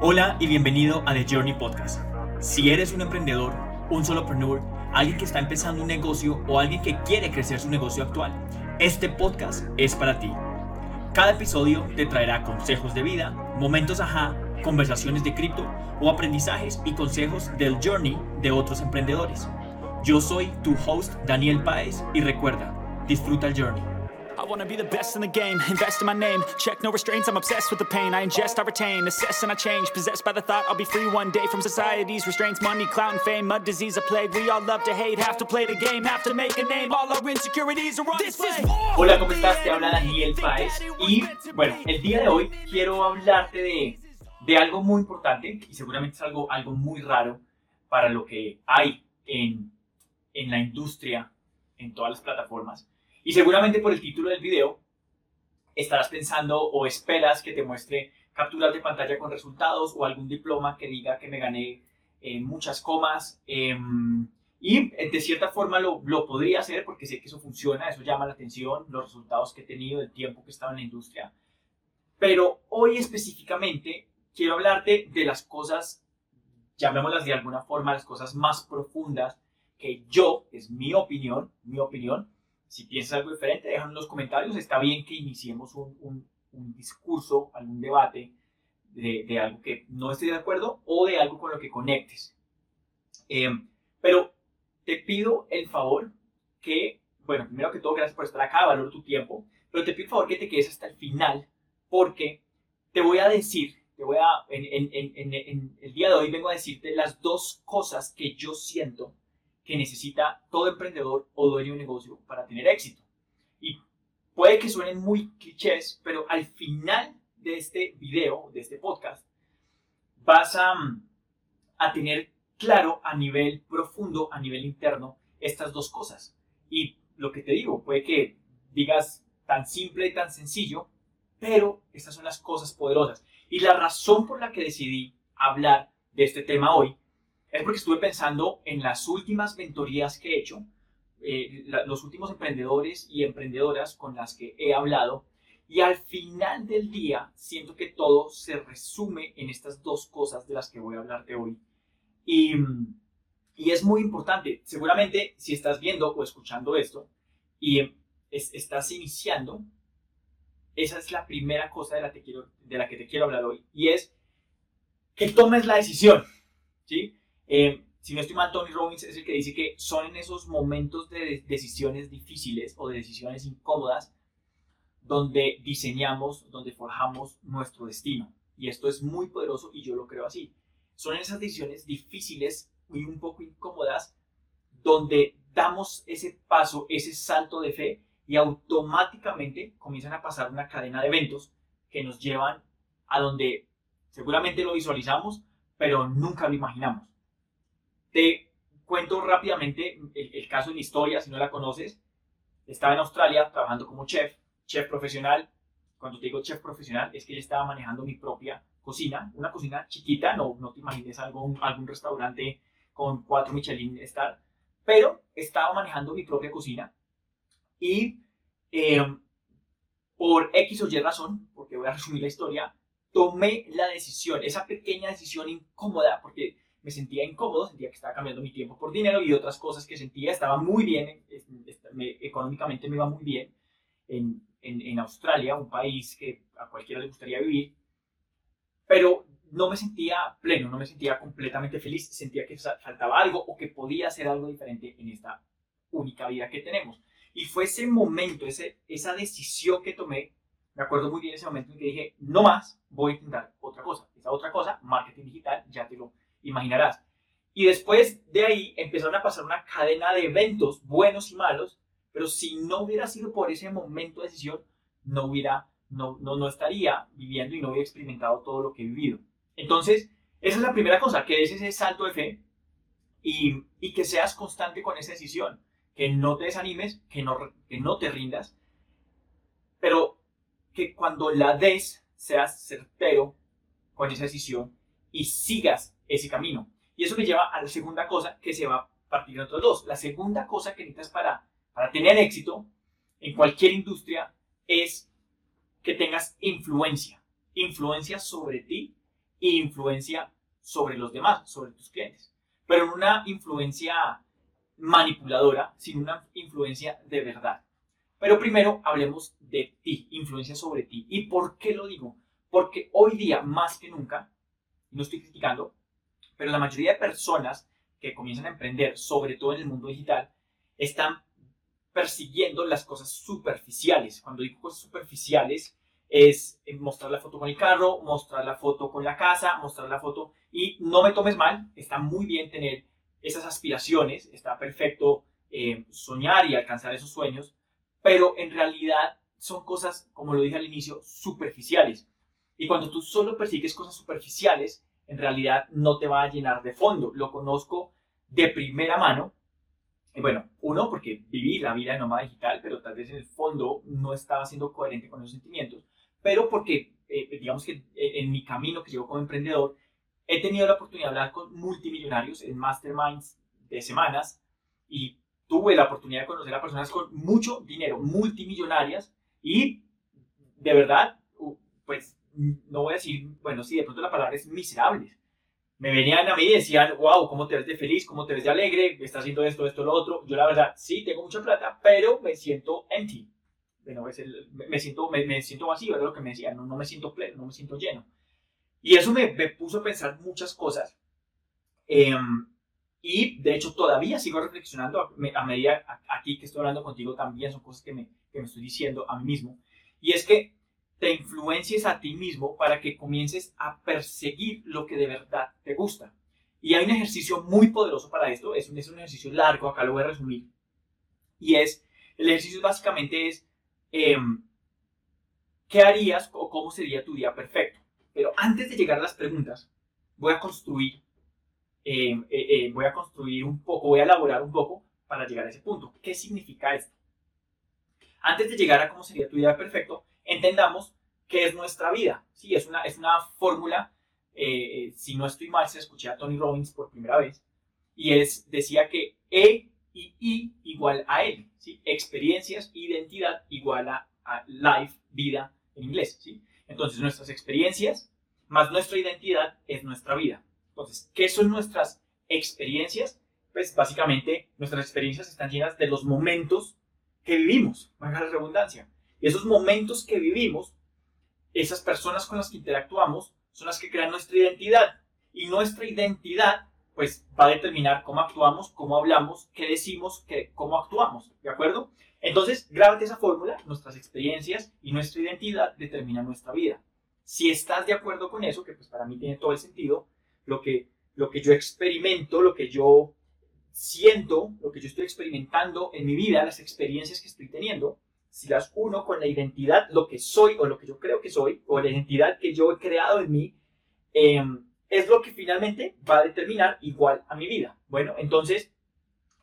Hola y bienvenido a The Journey Podcast. Si eres un emprendedor, un solopreneur, alguien que está empezando un negocio o alguien que quiere crecer su negocio actual, este podcast es para ti. Cada episodio te traerá consejos de vida, momentos ajá, conversaciones de cripto o aprendizajes y consejos del journey de otros emprendedores. Yo soy tu host Daniel Páez y recuerda, disfruta el journey. I wanna be the best in the game, invest in my name. Check no restraints, I'm obsessed with the pain. I ingest, I retain, assess and I change. Possessed by the thought I'll be free one day from society's restraints. Money, clout, and fame, mud, disease, a plague. We all love to hate, have to play the game, have to make a name. All our insecurities are on this display. Hola, ¿cómo estás? Te habla Daniel Páez. Y bueno, el día de hoy quiero hablarte de, de algo muy importante y seguramente es algo, algo muy raro para lo que hay en, en la industria, en todas las plataformas y seguramente por el título del video estarás pensando o esperas que te muestre capturas de pantalla con resultados o algún diploma que diga que me gané eh, muchas comas. Em, y de cierta forma lo, lo, podría hacer porque sé que eso funciona, eso llama la atención, los resultados que he tenido, el tiempo que he estado en la industria. Pero hoy específicamente quiero hablarte de las cosas, llamémoslas de alguna forma, las cosas más profundas que yo, es mi opinión, mi opinión, si piensas algo diferente, déjalo en los comentarios. Está bien que iniciemos un, un, discurso, algún debate de, de, algo que no estés de acuerdo o de algo con lo que conectes. Eh, pero te pido el favor que, bueno, primero que todo, gracias por estar acá, valoro tu tiempo, pero te pido el favor que te quedes hasta el final porque te voy a decir, te voy a, en el día de hoy vengo a decirte las dos cosas que yo siento que necesita todo emprendedor o dueño de un negocio para tener éxito. Y puede que suenen muy clichés, pero al final de este video, de este podcast, vas a, a tener claro a nivel profundo, a nivel interno, estas dos cosas. Y lo que te digo, puede que digas tan simple y tan sencillo, pero estas son las cosas poderosas. Y la razón por la que decidí hablar de este tema hoy es porque estuve pensando en las últimas mentorías que he hecho, eh, los últimos emprendedores y emprendedoras con las que he hablado, y al final del día siento que todo se resume en estas dos cosas de las que voy a hablarte hoy. Y, y es muy importante, seguramente si estás viendo o escuchando esto y estás iniciando, esa es la primera cosa de la, quiero, de la que te quiero hablar hoy, y es que tomes la decisión, ¿sí? Eh, si no estoy mal, Tony Robbins es el que dice que son en esos momentos de decisiones difíciles o de decisiones incómodas donde diseñamos, donde forjamos nuestro destino. Y esto es muy poderoso y yo lo creo así. Son en esas decisiones difíciles y un poco incómodas donde damos ese paso, ese salto de fe y automáticamente comienzan a pasar una cadena de eventos que nos llevan a donde seguramente lo visualizamos, pero nunca lo imaginamos. Te cuento rápidamente el, caso de mi historia, si no la conoces. Estaba en Australia trabajando como chef, chef profesional. Cuando te digo chef profesional, es que yo estaba manejando mi propia cocina, una cocina chiquita, no, no te imagines algo, algún restaurante con cuatro Michelin Star, pero estaba manejando mi propia cocina y em, por X o Y razón, porque voy a resumir la historia, tomé la decisión, esa pequeña decisión incómoda, porque me sentía incómodo, sentía que estaba cambiando mi tiempo por dinero y otras cosas que sentía, estaba muy bien, económicamente me iba muy bien en, en, en, Australia, un país que a cualquiera le gustaría vivir, pero no me sentía pleno, no me sentía completamente feliz, sentía que faltaba algo o que podía hacer algo diferente en esta única vida que tenemos. Y fue ese momento, ese, esa decisión que tomé, me acuerdo muy bien ese momento en que dije, no más, voy a intentar otra cosa. Esa otra cosa, marketing digital, ya te lo imaginarás. Y después de ahí empezaron a pasar una cadena de eventos buenos y malos, pero si no hubiera sido por ese momento de decisión, no hubiera, no, no, no estaría viviendo y no hubiera experimentado todo lo que he vivido. Entonces, esa es la primera cosa, que es ese salto de fe y, y que seas constante con esa decisión, que no te desanimes, que no, que no te rindas, pero que cuando la des seas certero con esa decisión y sigas ese camino. Y eso me lleva a la segunda cosa que se va a partir de otros dos. La segunda cosa que necesitas para, para tener éxito en cualquier industria es que tengas influencia. influencia sobre ti e influencia sobre los demás, sobre tus clientes. Pero una influencia manipuladora, sino una influencia de verdad. Pero primero hablemos de ti, influencia sobre ti. ¿Y por qué lo digo? Porque hoy día, más que nunca, no estoy criticando, pero la mayoría de personas que comienzan a emprender, sobre todo en el mundo digital, están persiguiendo las cosas superficiales. Cuando digo cosas superficiales, es mostrar la foto con el carro, mostrar la foto con la casa, mostrar la foto. Y no me tomes mal, está muy bien tener esas aspiraciones, está perfecto eh, soñar y alcanzar esos sueños, pero en realidad son cosas, como lo dije al inicio, superficiales. Y cuando tú solo persigues cosas superficiales, en realidad no te va a llenar de fondo. Lo conozco de primera mano. Y bueno, uno, porque viví la vida de nómada digital, pero tal vez en el fondo no estaba siendo coherente con los sentimientos. Pero porque, eh, digamos que eh, en mi camino que llevo como emprendedor, he tenido la oportunidad de hablar con multimillonarios en masterminds de semanas y tuve la oportunidad de conocer a personas con mucho dinero, multimillonarias y de verdad, pues no voy a decir, bueno, sí, de pronto la palabra es miserables. Me venían a mí y decían, wow, ¿cómo te ves de feliz? ¿Cómo te ves de alegre? ¿Estás haciendo esto, esto, lo otro? Yo la verdad, sí, tengo mucha plata, pero me siento empty. Bueno, me, siento, me, siento vacío, era lo que me decían, no, no me siento pleno, no me siento lleno. Y eso me, me puso a pensar muchas cosas. Em, y de hecho todavía sigo reflexionando a, medida aquí que estoy hablando contigo también son cosas que me, que me estoy diciendo a mí mismo. Y es que te influencies a ti mismo para que comiences a perseguir lo que de verdad te gusta. Y hay un ejercicio muy poderoso para esto, es un, es un ejercicio largo, acá lo voy a resumir. Y es, el ejercicio básicamente es, em, ¿qué harías o cómo sería tu día perfecto? Pero antes de llegar a las preguntas, voy a construir, em, eh, eh, voy a construir un poco, voy a elaborar un poco para llegar a ese punto. ¿Qué significa esto? Antes de llegar a cómo sería tu día perfecto, entendamos qué es nuestra vida. Sí, es una, es una fórmula, eh, si no estoy mal, se escuché a Tony Robbins por primera vez, y es, decía que E y I igual a L, ¿sí? experiencias, identidad igual a, life, vida en inglés. ¿sí? Entonces, nuestras experiencias más nuestra identidad es nuestra vida. Entonces, ¿qué son nuestras experiencias? Pues básicamente nuestras experiencias están llenas de los momentos que vivimos, valga la redundancia. Y esos momentos que vivimos, esas personas con las que interactuamos, son las que crean nuestra identidad. Y nuestra identidad, pues, va a determinar cómo actuamos, cómo hablamos, qué decimos, qué, cómo actuamos. ¿De acuerdo? Entonces, grábate esa fórmula, nuestras experiencias y nuestra identidad determinan nuestra vida. Si estás de acuerdo con eso, que pues para mí tiene todo el sentido, lo que, lo que yo experimento, lo que yo siento, lo que yo estoy experimentando en mi vida, las experiencias que estoy teniendo, si las uno con la identidad, lo que soy o lo que yo creo que soy, o la identidad que yo he creado en mí, em, es lo que finalmente va a determinar igual a mi vida. Bueno, entonces,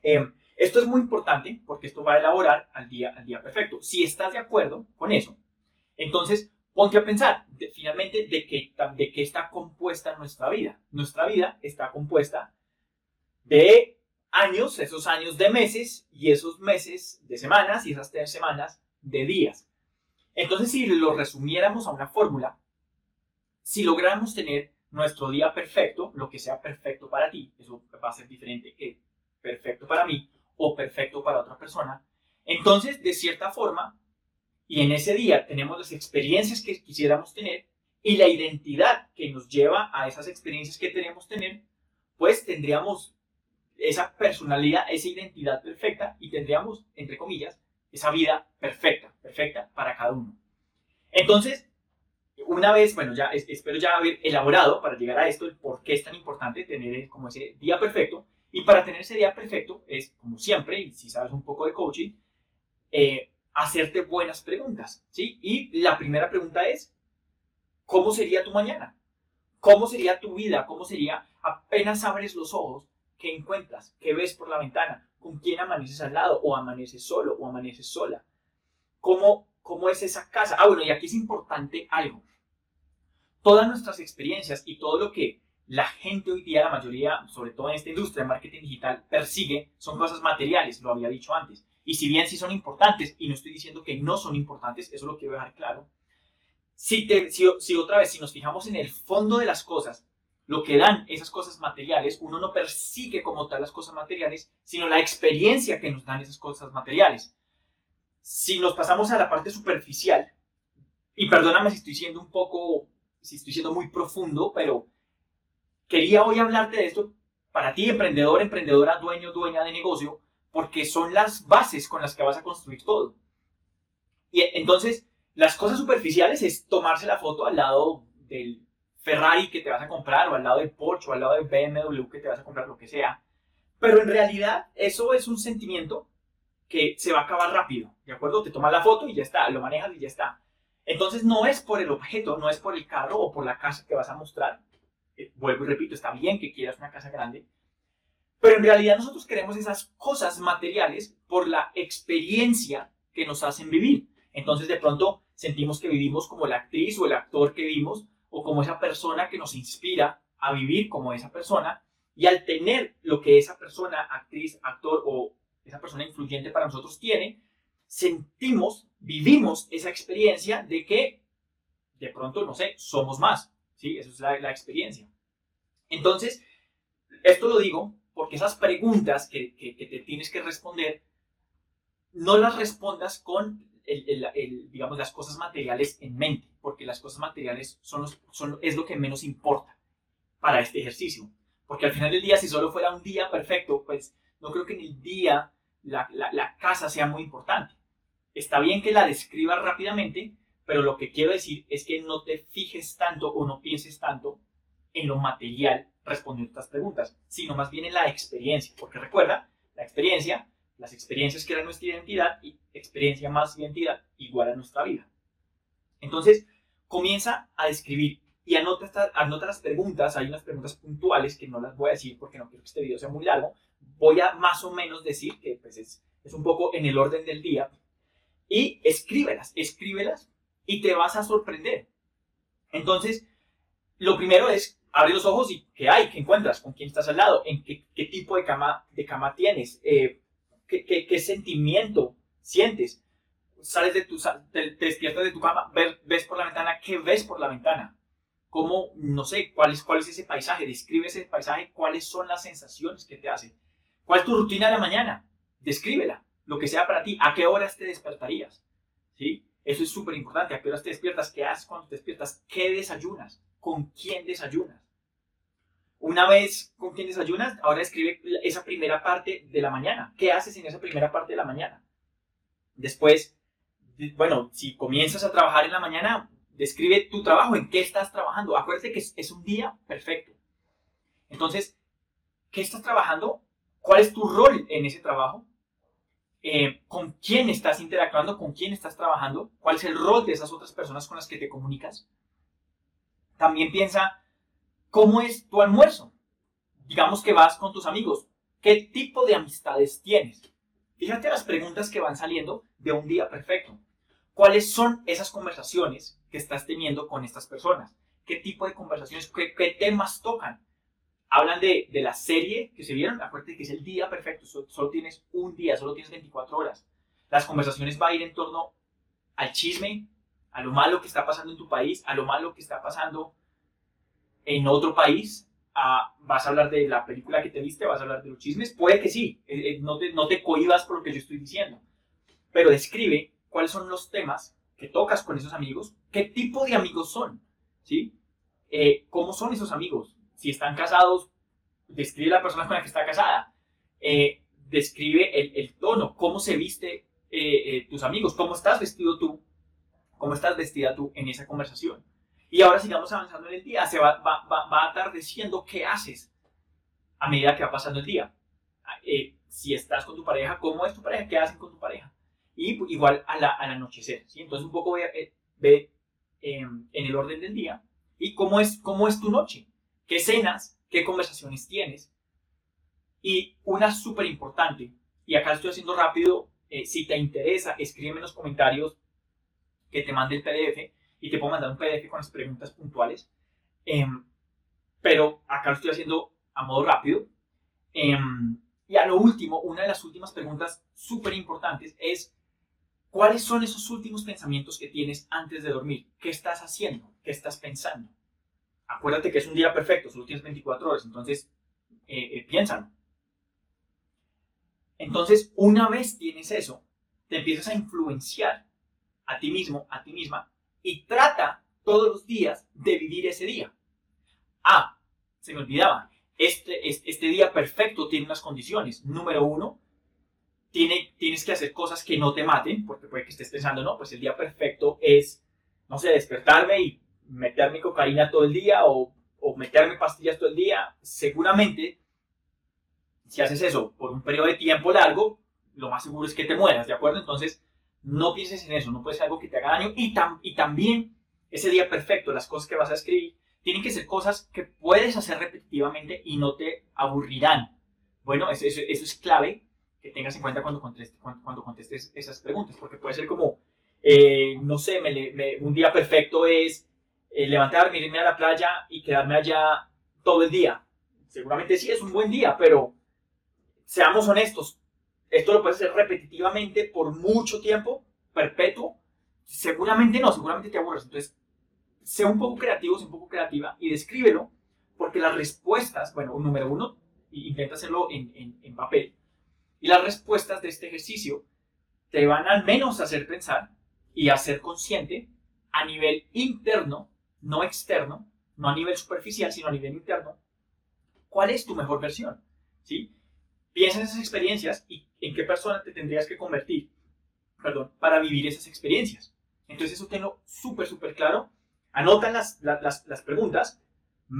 em, esto es muy importante porque esto va a elaborar al día, al día perfecto. Si estás de acuerdo con eso, entonces ponte a pensar finalmente de qué, de qué está compuesta nuestra vida. Nuestra vida está compuesta de años, esos años de meses y esos meses de semanas y esas semanas de días. Entonces, si lo resumiéramos a una fórmula, si lográramos tener nuestro día perfecto, lo que sea perfecto para ti, eso va a ser diferente que perfecto para mí o perfecto para otra persona, entonces, de cierta forma, y en ese día tenemos las experiencias que quisiéramos tener y la identidad que nos lleva a esas experiencias que queremos tener, pues tendríamos esa personalidad, esa identidad perfecta y tendríamos, entre comillas, esa vida perfecta, perfecta para cada uno. Entonces, una vez, bueno, ya espero ya haber elaborado para llegar a esto el por qué es tan importante tener como ese día perfecto. Y para tener ese día perfecto es, como siempre, y si sabes un poco de coaching, eh, hacerte buenas preguntas, ¿sí? Y la primera pregunta es, ¿cómo sería tu mañana? ¿Cómo sería tu vida? ¿Cómo sería apenas abres los ojos? ¿Qué encuentras? ¿Qué ves por la ventana? ¿Con quién amaneces al lado? ¿O amaneces solo? ¿O amaneces sola? ¿Cómo, cómo es esa casa? Ah, bueno, y aquí es importante algo. Todas nuestras experiencias y todo lo que la gente hoy día, la mayoría, sobre todo en esta industria de marketing digital, persigue son cosas materiales, lo había dicho antes. Y si bien sí son importantes, y no estoy diciendo que no son importantes, eso lo quiero dejar claro, Si, te, si, si otra vez, si nos fijamos en el fondo de las cosas, lo que dan esas cosas materiales, uno no persigue como tal las cosas materiales, sino la experiencia que nos dan esas cosas materiales. Si nos pasamos a la parte superficial, y perdóname si estoy siendo un poco, si estoy siendo muy profundo, pero quería hoy hablarte de esto para ti, emprendedor, emprendedora, dueño, dueña de negocio, porque son las bases con las que vas a construir todo. Y entonces, las cosas superficiales es tomarse la foto al lado del Ferrari que te vas a comprar, o al lado del Porsche, o al lado del BMW que te vas a comprar, lo que sea. Pero en realidad, eso es un sentimiento que se va a acabar rápido, ¿de acuerdo? Te tomas la foto y ya está, lo manejas y ya está. Entonces, no es por el objeto, no es por el carro o por la casa que vas a mostrar. Eh, vuelvo y repito, está bien que quieras una casa grande, pero en realidad nosotros queremos esas cosas materiales por la experiencia que nos hacen vivir. Entonces de pronto sentimos que vivimos como la actriz o el actor que vimos o como esa persona que nos inspira a vivir como esa persona. Y al tener lo que esa persona, actriz, actor o esa persona influyente para nosotros tiene, sentimos, vivimos esa experiencia de que de pronto, no sé, somos más. ¿Sí? Esa es la, la experiencia. Entonces, esto lo digo porque esas preguntas que, te tienes que responder, no las respondas con, digamos, las cosas materiales en mente, porque las cosas materiales son, son es lo que menos importa para este ejercicio. Porque al final del día, si solo fuera un día perfecto, pues no creo que en el día la, la casa sea muy importante. Está bien que la describas rápidamente, pero lo que quiero decir es que no te fijes tanto o no pienses tanto en lo material respondiendo estas preguntas, sino más bien en la experiencia. Porque recuerda, la experiencia, las experiencias crean nuestra identidad y experiencia más identidad igual a nuestra vida. Entonces, comienza a describir y anota, anota las preguntas. Hay unas preguntas puntuales que no las voy a decir porque no quiero que este video sea muy largo. Voy a más o menos decir que pues, es, es un poco en el orden del día. Y escríbelas, escríbelas y te vas a sorprender. Entonces, lo primero es abre los ojos y ¿qué hay? ¿Qué encuentras? ¿Con quién estás al lado? ¿En qué, qué tipo de cama, de cama tienes? Eh, ¿qué, qué, qué, sentimiento sientes? Sales de tu, te, despiertas de tu cama, ves, ves, por la ventana, ¿qué ves por la ventana? ¿Cómo, no sé, cuál es, cuál es ese paisaje? Describe ese paisaje, cuáles son las sensaciones que te hacen. ¿Cuál es tu rutina de la mañana? Descríbela, lo que sea para ti. ¿A qué horas te despertarías? ¿Sí? Eso es súper importante. ¿A qué horas te despiertas? ¿Qué haces cuando te despiertas? ¿Qué desayunas? ¿Con quién desayunas? Una vez con quién desayunas, ahora escribe esa primera parte de la mañana. ¿Qué haces en esa primera parte de la mañana? Después, bueno, si comienzas a trabajar en la mañana, describe tu trabajo, en qué estás trabajando. Acuérdate que es, un día perfecto. Entonces, ¿qué estás trabajando? ¿Cuál es tu rol en ese trabajo? Eh, ¿Con quién estás interactuando? ¿Con quién estás trabajando? ¿Cuál es el rol de esas otras personas con las que te comunicas? También piensa ¿Cómo es tu almuerzo? Digamos que vas con tus amigos. ¿Qué tipo de amistades tienes? Fíjate las preguntas que van saliendo de un día perfecto. ¿Cuáles son esas conversaciones que estás teniendo con estas personas? ¿Qué tipo de conversaciones, qué, temas tocan? Hablan de, la serie que se vieron. Acuérdate que es el día perfecto. Solo, solo tienes un día, solo tienes 24 horas. Las conversaciones van a ir en torno al chisme, a lo malo que está pasando en tu país, a lo malo que está pasando en otro país, vas a hablar de la película que te viste, vas a hablar de los chismes, puede que sí, eh, eh, no, te, no te cohibas por lo que yo estoy diciendo, pero describe cuáles son los temas que tocas con esos amigos, qué tipo de amigos son, ¿sí? Eh, ¿Cómo son esos amigos? Si están casados, describe la persona con la que está casada, describe el, el, tono, cómo se viste tus amigos, cómo estás vestido tú, cómo estás vestida tú en esa conversación. Y ahora sigamos avanzando en el día, se va, va, va, atardeciendo, ¿qué haces a medida que va pasando el día? Eh, si estás con tu pareja, ¿cómo es tu pareja? ¿Qué hacen con tu pareja? Y igual al anochecer, ¿sí? Entonces un poco ve, ve em, en el orden del día y cómo es, cómo es tu noche, qué cenas, qué conversaciones tienes. Y una súper importante, y acá estoy haciendo rápido, eh, si te interesa, escríbeme en los comentarios que te mande el PDF y te puedo mandar un PDF con las preguntas puntuales. Em, pero acá lo estoy haciendo a modo rápido. Em, y a lo último, una de las últimas preguntas súper importantes es ¿Cuáles son esos últimos pensamientos que tienes antes de dormir? ¿Qué estás haciendo? ¿Qué estás pensando? Acuérdate que es un día perfecto, solo tienes 24 horas, entonces eh, eh, piénsalo. Entonces, una vez tienes eso, te empiezas a influenciar a ti mismo, a ti misma, y trata todos los días de vivir ese día. Ah, se me olvidaba, este, este día perfecto tiene unas condiciones. Número uno, tiene, tienes que hacer cosas que no te maten, porque puede que estés pensando, no, pues el día perfecto es, no sé, despertarme y meterme cocaína todo el día o, o meterme pastillas todo el día. Seguramente, si haces eso por un periodo de tiempo largo, lo más seguro es que te mueras, ¿de acuerdo? Entonces, no pienses en eso, no puede ser algo que te haga daño. Y, y también, ese día perfecto, las cosas que vas a escribir, tienen que ser cosas que puedes hacer repetitivamente y no te aburrirán. Bueno, eso, eso es clave que tengas en cuenta cuando contestes, cuando, contestes esas preguntas, porque puede ser como, eh, no sé, un día perfecto es eh, levantarme, irme a la playa y quedarme allá todo el día. Seguramente sí es un buen día, pero seamos honestos, esto lo puedes hacer repetitivamente por mucho tiempo, perpetuo. Seguramente no, seguramente te aburres. Entonces, sea un poco creativo, sea un poco creativa y descríbelo, porque las respuestas, bueno, número uno, intenta hacerlo en, en, en papel, y las respuestas de este ejercicio te van al menos a hacer pensar y a ser consciente a nivel interno, no externo, no a nivel superficial, sino a nivel interno, cuál es tu mejor versión. ¿sí? Piensa en esas experiencias y en qué persona te tendrías que convertir perdón, para vivir esas experiencias. Entonces eso tenlo súper, súper claro. Anota las, las, preguntas,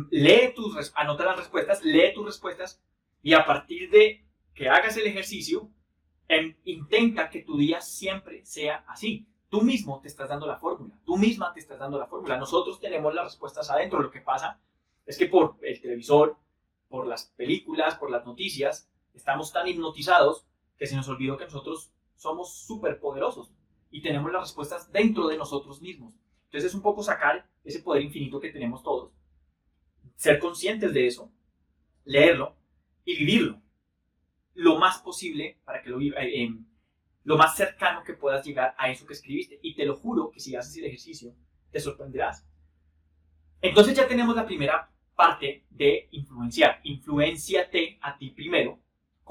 lee tus, anota las respuestas, lee tus respuestas y a partir de que hagas el ejercicio, em, intenta que tu día siempre sea así. Tú mismo te estás dando la fórmula, tú misma te estás dando la fórmula. Nosotros tenemos las respuestas adentro. Lo que pasa es que por el televisor, por las películas, por las noticias, estamos tan hipnotizados que se nos olvidó que nosotros somos súper poderosos y tenemos las respuestas dentro de nosotros mismos. Entonces es un poco sacar ese poder infinito que tenemos todos, ser conscientes de eso, leerlo y vivirlo lo más posible para que lo viva, eh, em, lo más cercano que puedas llegar a eso que escribiste. Y te lo juro que si haces el ejercicio, te sorprenderás. Entonces ya tenemos la primera parte de influenciar. Influenciate a ti primero,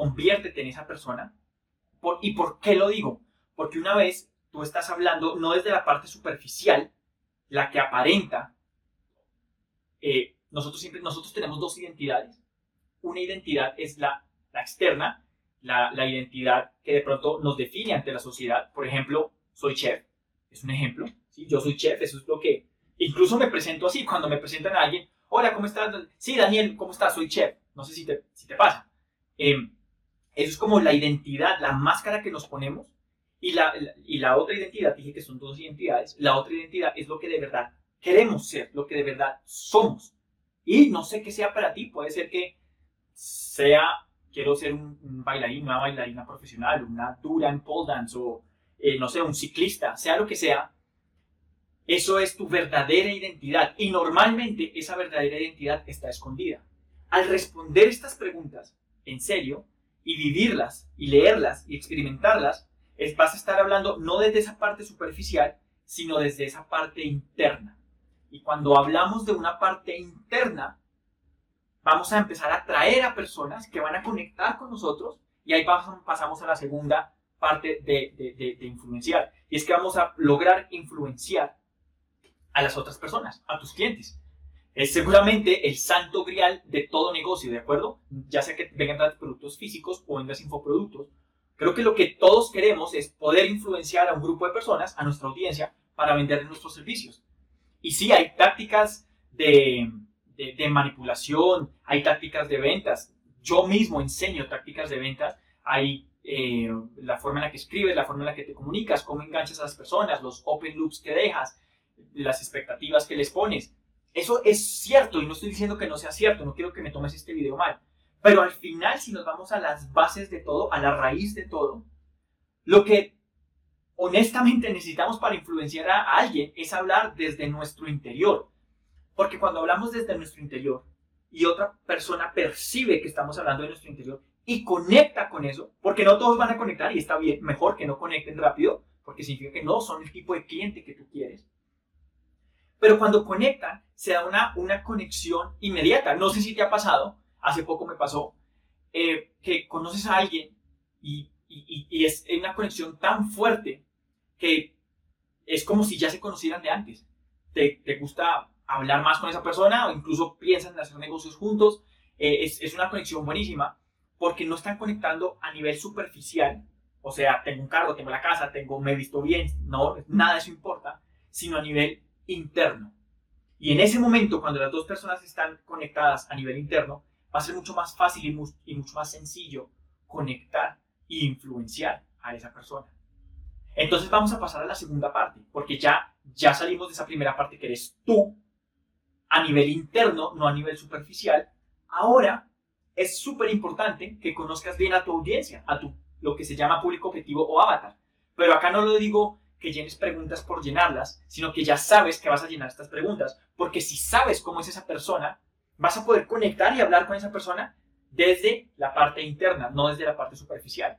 conviértete en esa persona. ¿Y por qué lo digo? Porque una vez tú estás hablando no desde la parte superficial, la que aparenta. Eh, nosotros siempre, nosotros tenemos dos identidades. Una identidad es la la externa, la, la, identidad que de pronto nos define ante la sociedad. Por ejemplo, soy chef, es un ejemplo. ¿sí? Yo soy chef, eso es lo que... Incluso me presento así, cuando me presentan a alguien, hola, ¿cómo estás? Sí, Daniel, ¿cómo estás? Soy chef. No sé si te, si te pasa. Em, eso es como la identidad, la máscara que nos ponemos. Y la, y la otra identidad, dije que son dos identidades, la otra identidad es lo que de verdad queremos ser, lo que de verdad somos. Y no sé qué sea para ti, puede ser que sea quiero ser un, bailarín, una bailarina profesional, una dura en pole dance o, eh, no sé, un ciclista, sea lo que sea, eso es tu verdadera identidad y normalmente esa verdadera identidad está escondida. Al responder estas preguntas en serio y vivirlas y leerlas y experimentarlas, es, vas a estar hablando no desde esa parte superficial, sino desde esa parte interna. Y cuando hablamos de una parte interna, vamos a empezar a atraer a personas que van a conectar con nosotros y ahí pasamos a la segunda parte de, influenciar. Y es que vamos a lograr influenciar a las otras personas, a tus clientes. Es seguramente el santo grial de todo negocio, ¿de acuerdo? Ya sea que vengan productos físicos o vengas infoproductos. Creo que lo que todos queremos es poder influenciar a un grupo de personas, a nuestra audiencia, para vender nuestros servicios. Y sí, hay tácticas de, de, manipulación, hay tácticas de ventas. Yo mismo enseño tácticas de ventas. Hay eh, la forma en la que escribes, la forma en la que te comunicas, cómo enganchas a las personas, los open loops que dejas, las expectativas que les pones. Eso es cierto y no estoy diciendo que no sea cierto, no quiero que me tomes este video mal. Pero al final, si nos vamos a las bases de todo, a la raíz de todo, lo que honestamente necesitamos para influenciar a alguien es hablar desde nuestro interior. Porque cuando hablamos desde nuestro interior y otra persona percibe que estamos hablando de nuestro interior y conecta con eso, porque no todos van a conectar y está bien, mejor que no conecten rápido, porque significa que no son el tipo de cliente que tú quieres. Pero cuando conectan, se da una, una conexión inmediata. No sé si te ha pasado, hace poco me pasó, eh, que conoces a alguien y, y, es una conexión tan fuerte que es como si ya se conocieran de antes. Te, te gusta hablar más con esa persona o incluso piensan en hacer negocios juntos. Eh, es, es, una conexión buenísima porque no están conectando a nivel superficial. O sea, tengo un carro, tengo la casa, tengo, me he visto bien, no, nada de eso importa, sino a nivel interno. Y en ese momento, cuando las dos personas están conectadas a nivel interno, va a ser mucho más fácil y, mucho más sencillo conectar e influenciar a esa persona. Entonces vamos a pasar a la segunda parte, porque ya, ya salimos de esa primera parte que eres tú a nivel interno, no a nivel superficial. Ahora es súper importante que conozcas bien a tu audiencia, a tu lo que se llama público objetivo o avatar. Pero acá no lo digo que llenes preguntas por llenarlas, sino que ya sabes que vas a llenar estas preguntas, porque si sabes cómo es esa persona, vas a poder conectar y hablar con esa persona desde la parte interna, no desde la parte superficial.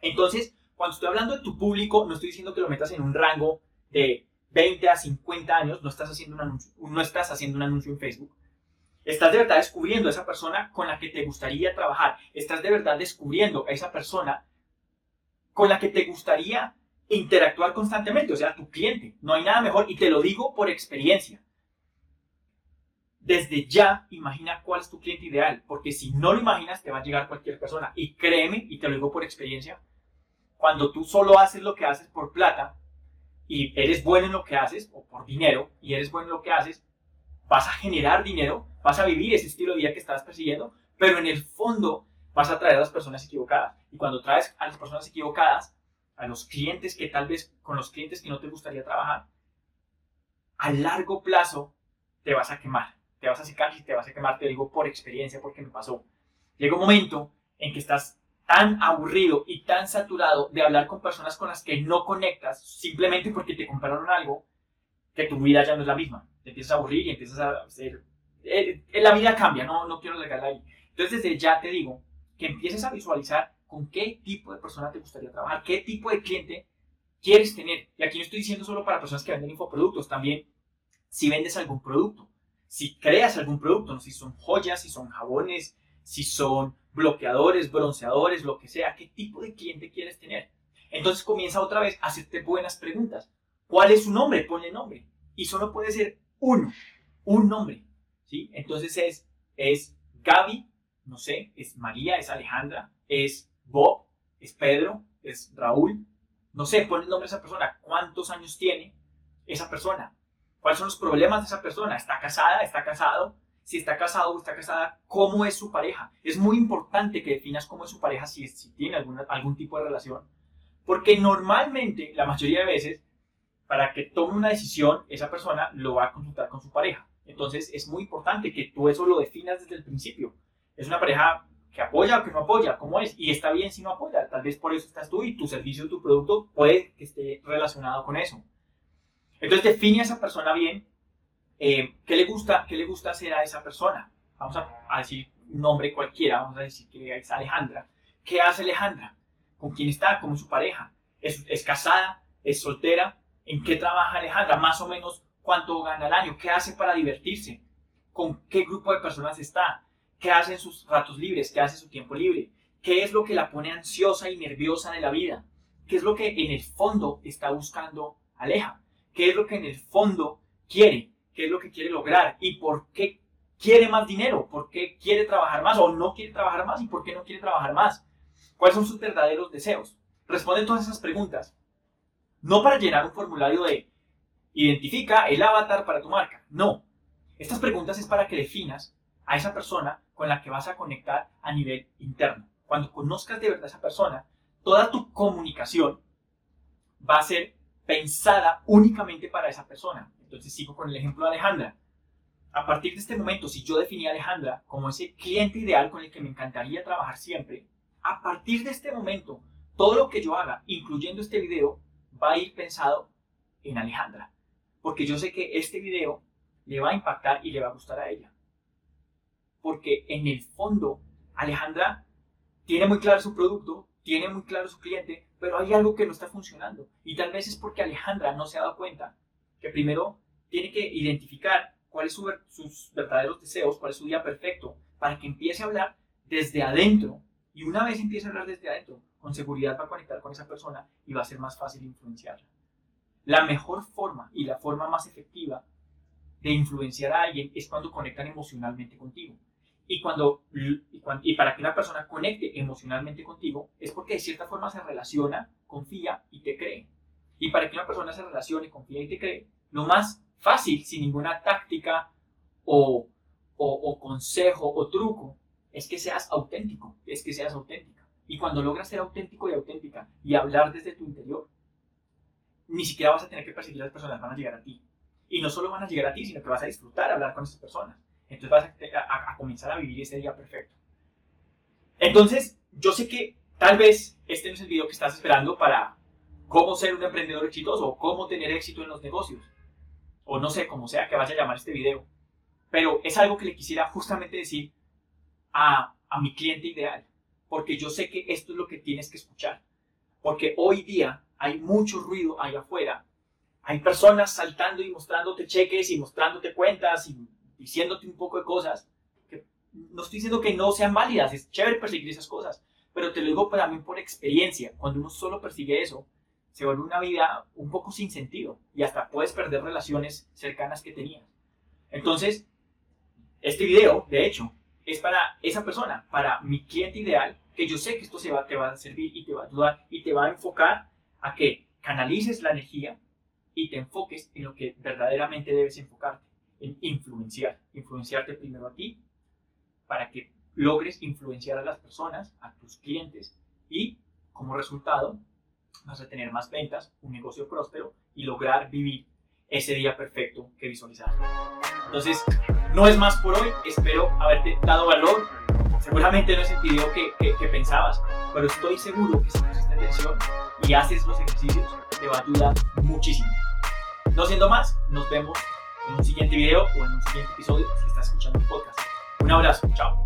Entonces, cuando estoy hablando de tu público, no estoy diciendo que lo metas en un rango de 20 a 50 años, no estás haciendo un anuncio, no estás haciendo un anuncio en Facebook. Estás de verdad descubriendo a esa persona con la que te gustaría trabajar. Estás de verdad descubriendo a esa persona con la que te gustaría interactuar constantemente, o sea, tu cliente. No hay nada mejor y te lo digo por experiencia. Desde ya imagina cuál es tu cliente ideal, porque si no lo imaginas te va a llegar cualquier persona. Y créeme, y te lo digo por experiencia, cuando tú solo haces lo que haces por plata, y eres bueno en lo que haces, o por dinero, y eres bueno en lo que haces, vas a generar dinero, vas a vivir ese estilo de vida que estás persiguiendo, pero en el fondo vas a traer a las personas equivocadas. Y cuando traes a las personas equivocadas, a los clientes que tal vez, con los clientes que no te gustaría trabajar, a largo plazo te vas a quemar, te vas a secar y te vas a quemar, te digo por experiencia, porque me pasó. Llega un momento en que estás tan aburrido y tan saturado de hablar con personas con las que no conectas simplemente porque te compraron algo que tu vida ya no es la misma. Te empiezas a aburrir y empiezas a hacer... Eh, eh, la vida cambia, no, no quiero llegar ahí. Entonces desde ya te digo que empieces a visualizar con qué tipo de persona te gustaría trabajar, qué tipo de cliente quieres tener. Y aquí no estoy diciendo solo para personas que venden infoproductos, también si vendes algún producto, si creas algún producto, no si son joyas, si son jabones, si son bloqueadores, bronceadores, lo que sea, qué tipo de cliente quieres tener. Entonces comienza otra vez a hacerte buenas preguntas. ¿Cuál es su nombre? Ponle nombre. Y solo puede ser uno, un nombre. ¿sí? Entonces es, es Gaby, no sé, es María, es Alejandra, es Bob, es Pedro, es Raúl. No sé, ponle el nombre a esa persona. ¿Cuántos años tiene esa persona? ¿Cuáles son los problemas de esa persona? ¿Está casada? ¿Está casado? si está casado o está casada, cómo es su pareja. Es muy importante que definas cómo es su pareja si, si tiene alguna, algún tipo de relación. Porque normalmente, la mayoría de veces, para que tome una decisión, esa persona lo va a consultar con su pareja. Entonces es muy importante que tú eso lo definas desde el principio. Es una pareja que apoya o que no apoya, cómo es, y está bien si no apoya. Tal vez por eso estás tú y tu servicio, tu producto puede que esté relacionado con eso. Entonces define a esa persona bien eh, ¿qué, le gusta, ¿Qué le gusta hacer a esa persona? Vamos a, decir un nombre cualquiera, vamos a decir que es Alejandra. ¿Qué hace Alejandra? ¿Con quién está? ¿Con su pareja? ¿Es, ¿Es casada? ¿Es soltera? ¿En qué trabaja Alejandra? Más o menos cuánto gana al año, qué hace para divertirse, con qué grupo de personas está, qué hace en sus ratos libres, qué hace en su tiempo libre, qué es lo que la pone ansiosa y nerviosa de la vida, qué es lo que en el fondo está buscando Aleja, qué es lo que en el fondo quiere, qué es lo que quiere lograr y por qué quiere más dinero, por qué quiere trabajar más o no quiere trabajar más y por qué no quiere trabajar más. ¿Cuáles son sus verdaderos deseos? Responde todas esas preguntas. No para llenar un formulario de identifica el avatar para tu marca. No. Estas preguntas es para que definas a esa persona con la que vas a conectar a nivel interno. Cuando conozcas de verdad a esa persona, toda tu comunicación va a ser pensada únicamente para esa persona. Entonces sigo con el ejemplo de Alejandra. A partir de este momento, si yo definí a Alejandra como ese cliente ideal con el que me encantaría trabajar siempre, a partir de este momento, todo lo que yo haga, incluyendo este video, va a ir pensado en Alejandra. Porque yo sé que este video le va a impactar y le va a gustar a ella. Porque en el fondo, Alejandra tiene muy claro su producto, tiene muy claro su cliente, pero hay algo que no está funcionando. Y tal vez es porque Alejandra no se ha dado cuenta que primero tiene que identificar cuáles son sus verdaderos deseos, cuál es su día perfecto, para que empiece a hablar desde adentro. Y una vez empiece a hablar desde adentro, con seguridad va a conectar con esa persona y va a ser más fácil influenciarla. La mejor forma y la forma más efectiva de influenciar a alguien es cuando conectan emocionalmente contigo. Y, cuando, y, para que una persona conecte emocionalmente contigo es porque de cierta forma se relaciona, confía y te cree. Y para que una persona se relacione, confía y te cree, lo más fácil, sin ninguna táctica o, o, consejo o truco, es que seas auténtico, es que seas auténtica. Y cuando logras ser auténtico y auténtica y hablar desde tu interior, ni siquiera vas a tener que perseguir a las personas, van a llegar a ti. Y no solo van a llegar a ti, sino que vas a disfrutar hablar con esas personas. Entonces vas a, comenzar a vivir ese día perfecto. Entonces, yo sé que tal vez este no es el video que estás esperando para cómo ser un emprendedor exitoso o cómo tener éxito en los negocios. O no sé cómo sea que vaya a llamar este video. Pero es algo que le quisiera justamente decir a, a mi cliente ideal. Porque yo sé que esto es lo que tienes que escuchar. Porque hoy día hay mucho ruido allá afuera. Hay personas saltando y mostrándote cheques y mostrándote cuentas y diciéndote un poco de cosas, que no estoy diciendo que no sean válidas, es chévere perseguir esas cosas, pero te lo digo también por experiencia, cuando uno solo persigue eso, se vuelve una vida un poco sin sentido y hasta puedes perder relaciones cercanas que tenías. Entonces, este video, de hecho, es para esa persona, para mi cliente ideal, que yo sé que esto se va, te va a servir y te va a ayudar y te va a enfocar a que canalices la energía y te enfoques en lo que verdaderamente debes enfocarte en influenciar, influenciarte primero a ti para que logres influenciar a las personas, a tus clientes y como resultado vas a tener más ventas, un negocio próspero y lograr vivir ese día perfecto que visualizas. Entonces, no es más por hoy, espero haberte dado valor. Seguramente no es el video que, que, pensabas, pero estoy seguro que si pusiste atención y haces los ejercicios, te va a ayudar muchísimo. No siendo más, nos vemos en un siguiente video o en un siguiente episodio si estás escuchando el podcast. Un abrazo, chao.